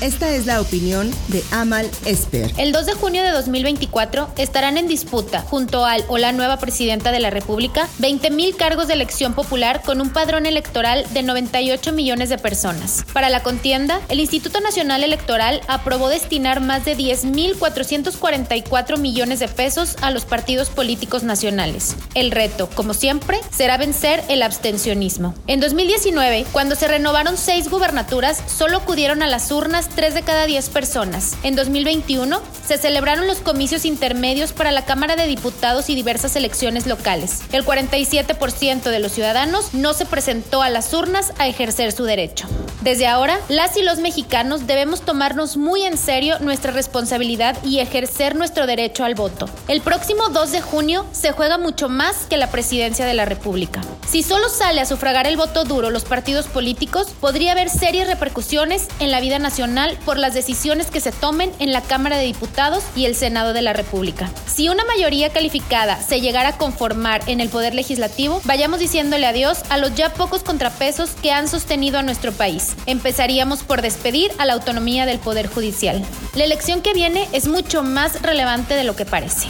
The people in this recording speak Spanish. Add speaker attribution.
Speaker 1: Esta es la opinión de Amal Esper.
Speaker 2: El 2 de junio de 2024 estarán en disputa, junto al o la nueva presidenta de la República, 20.000 cargos de elección popular con un padrón electoral de 98 millones de personas. Para la contienda, el Instituto Nacional Electoral aprobó destinar más de 10.444 millones de pesos a los partidos políticos nacionales. El reto, como siempre, será vencer el abstencionismo. En 2019, cuando se renovaron seis gubernaturas, solo acudieron a las urnas 3 de cada 10 personas. En 2021 se celebraron los comicios intermedios para la Cámara de Diputados y diversas elecciones locales. El 47% de los ciudadanos no se presentó a las urnas a ejercer su derecho. Desde ahora, las y los mexicanos debemos tomarnos muy en serio nuestra responsabilidad y ejercer nuestro derecho al voto. El próximo 2 de junio se juega mucho más que la presidencia de la República. Si solo sale a sufragar el voto duro los partidos políticos, podría haber serias repercusiones en la vida por las decisiones que se tomen en la Cámara de Diputados y el Senado de la República. Si una mayoría calificada se llegara a conformar en el Poder Legislativo, vayamos diciéndole adiós a los ya pocos contrapesos que han sostenido a nuestro país. Empezaríamos por despedir a la autonomía del Poder Judicial. La elección que viene es mucho más relevante de lo que parece.